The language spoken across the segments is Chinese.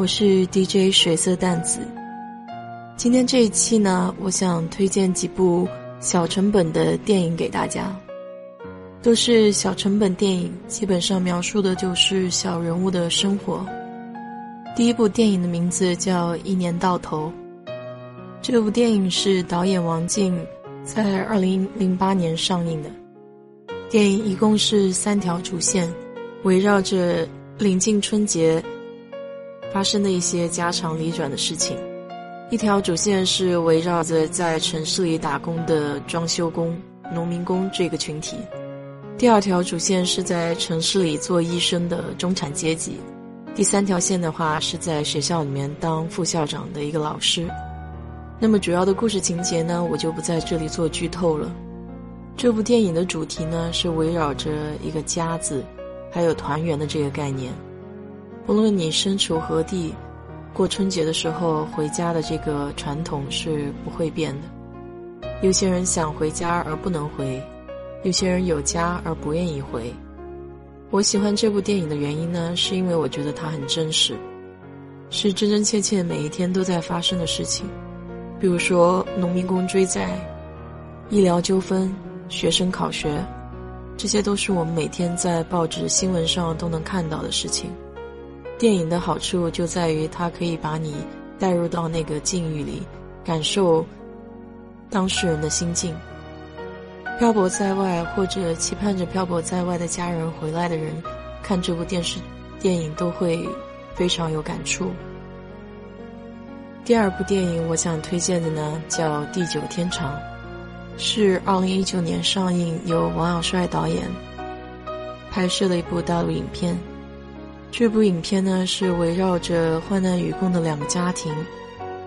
我是 DJ 水色淡紫。今天这一期呢，我想推荐几部小成本的电影给大家，都是小成本电影，基本上描述的就是小人物的生活。第一部电影的名字叫《一年到头》，这部电影是导演王静在二零零八年上映的。电影一共是三条主线，围绕着。临近春节，发生的一些家长里短的事情。一条主线是围绕着在城市里打工的装修工、农民工这个群体；第二条主线是在城市里做医生的中产阶级；第三条线的话是在学校里面当副校长的一个老师。那么主要的故事情节呢，我就不在这里做剧透了。这部电影的主题呢，是围绕着一个“家”字。还有团圆的这个概念，无论你身处何地，过春节的时候回家的这个传统是不会变的。有些人想回家而不能回，有些人有家而不愿意回。我喜欢这部电影的原因呢，是因为我觉得它很真实，是真真切切每一天都在发生的事情。比如说农民工追债、医疗纠纷、学生考学。这些都是我们每天在报纸新闻上都能看到的事情。电影的好处就在于它可以把你带入到那个境遇里，感受当事人的心境。漂泊在外或者期盼着漂泊在外的家人回来的人，看这部电视电影都会非常有感触。第二部电影我想推荐的呢，叫《地久天长》。是二零一九年上映，由王小帅导演拍摄的一部大陆影片。这部影片呢是围绕着患难与共的两个家庭，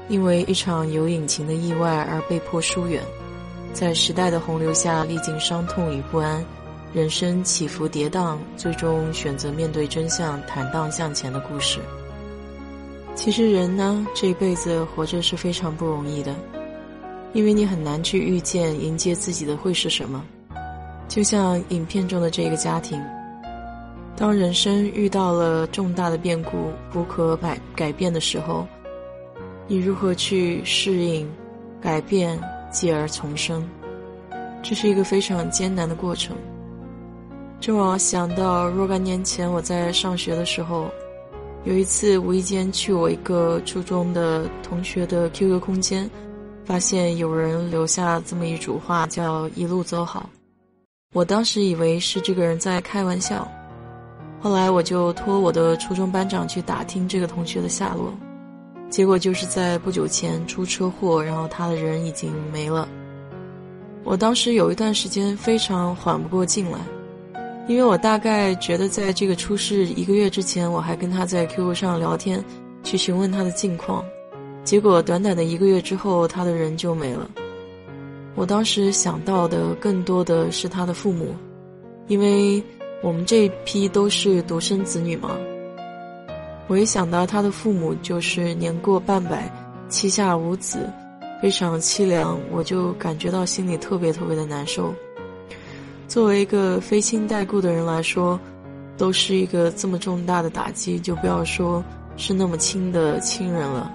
因为一场有隐情的意外而被迫疏远，在时代的洪流下历经伤痛与不安，人生起伏跌宕，最终选择面对真相，坦荡向前的故事。其实人呢这一辈子活着是非常不容易的。因为你很难去预见迎接自己的会是什么，就像影片中的这个家庭，当人生遇到了重大的变故不可改改变的时候，你如何去适应、改变、继而重生？这是一个非常艰难的过程。这让我想到若干年前我在上学的时候，有一次无意间去我一个初中的同学的 QQ 空间。发现有人留下这么一组话，叫“一路走好”。我当时以为是这个人在开玩笑，后来我就托我的初中班长去打听这个同学的下落，结果就是在不久前出车祸，然后他的人已经没了。我当时有一段时间非常缓不过劲来，因为我大概觉得在这个出事一个月之前，我还跟他在 QQ 上聊天，去询问他的近况。结果短短的一个月之后，他的人就没了。我当时想到的更多的是他的父母，因为我们这一批都是独生子女嘛。我一想到他的父母就是年过半百，膝下无子，非常凄凉，我就感觉到心里特别特别的难受。作为一个非亲带故的人来说，都是一个这么重大的打击，就不要说是那么亲的亲人了。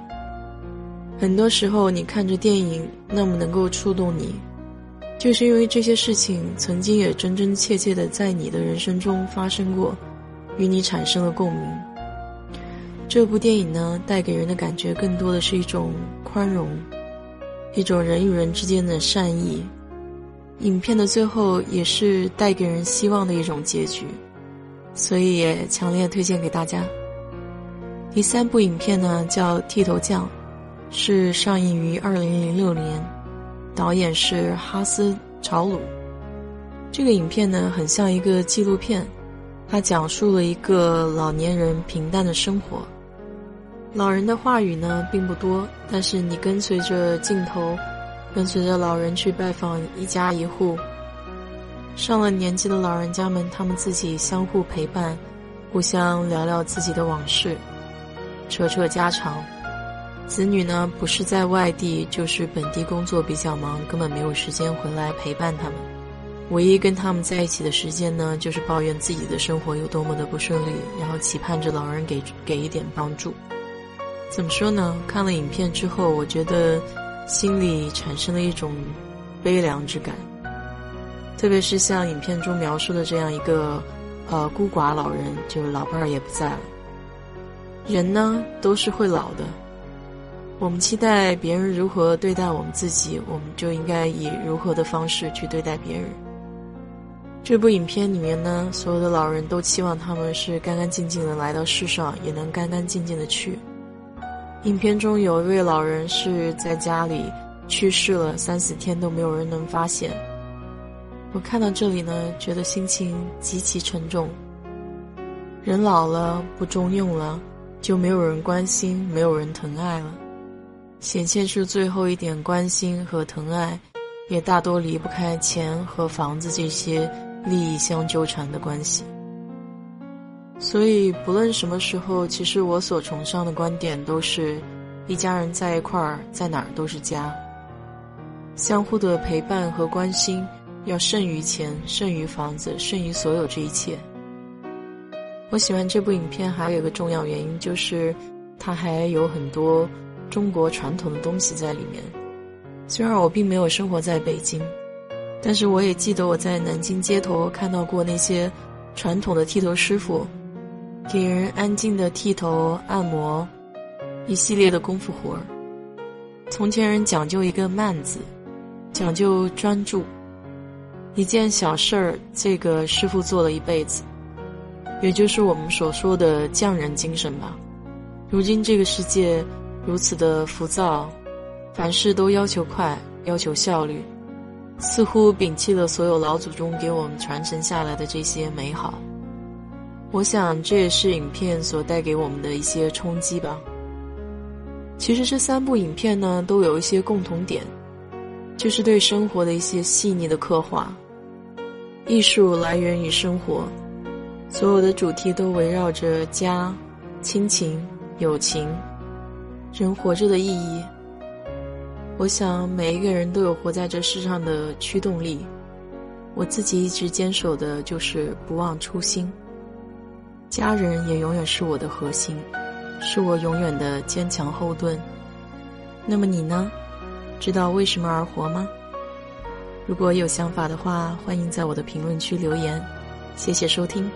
很多时候，你看着电影那么能够触动你，就是因为这些事情曾经也真真切切的在你的人生中发生过，与你产生了共鸣。这部电影呢，带给人的感觉更多的是一种宽容，一种人与人之间的善意。影片的最后也是带给人希望的一种结局，所以也强烈推荐给大家。第三部影片呢，叫《剃头匠》。是上映于二零零六年，导演是哈斯·朝鲁。这个影片呢，很像一个纪录片，它讲述了一个老年人平淡的生活。老人的话语呢并不多，但是你跟随着镜头，跟随着老人去拜访一家一户。上了年纪的老人家们，他们自己相互陪伴，互相聊聊自己的往事，扯扯家常。子女呢，不是在外地，就是本地工作比较忙，根本没有时间回来陪伴他们。唯一跟他们在一起的时间呢，就是抱怨自己的生活有多么的不顺利，然后期盼着老人给给一点帮助。怎么说呢？看了影片之后，我觉得心里产生了一种悲凉之感。特别是像影片中描述的这样一个呃孤寡老人，就老伴儿也不在了。人呢，都是会老的。我们期待别人如何对待我们自己，我们就应该以如何的方式去对待别人。这部影片里面呢，所有的老人都期望他们是干干净净的来到世上，也能干干净净的去。影片中有一位老人是在家里去世了三四天都没有人能发现。我看到这里呢，觉得心情极其沉重。人老了不中用了，就没有人关心，没有人疼爱了。显现出最后一点关心和疼爱，也大多离不开钱和房子这些利益相纠缠的关系。所以，不论什么时候，其实我所崇尚的观点都是：一家人在一块儿，在哪儿都是家。相互的陪伴和关心，要胜于钱，胜于房子，胜于所有这一切。我喜欢这部影片，还有一个重要原因就是，它还有很多。中国传统的东西在里面。虽然我并没有生活在北京，但是我也记得我在南京街头看到过那些传统的剃头师傅，给人安静的剃头、按摩，一系列的功夫活儿。从前人讲究一个慢字，讲究专注，一件小事儿，这个师傅做了一辈子，也就是我们所说的匠人精神吧。如今这个世界。如此的浮躁，凡事都要求快，要求效率，似乎摒弃了所有老祖宗给我们传承下来的这些美好。我想这也是影片所带给我们的一些冲击吧。其实这三部影片呢，都有一些共同点，就是对生活的一些细腻的刻画。艺术来源于生活，所有的主题都围绕着家、亲情、友情。人活着的意义，我想每一个人都有活在这世上的驱动力。我自己一直坚守的就是不忘初心。家人也永远是我的核心，是我永远的坚强后盾。那么你呢？知道为什么而活吗？如果有想法的话，欢迎在我的评论区留言。谢谢收听。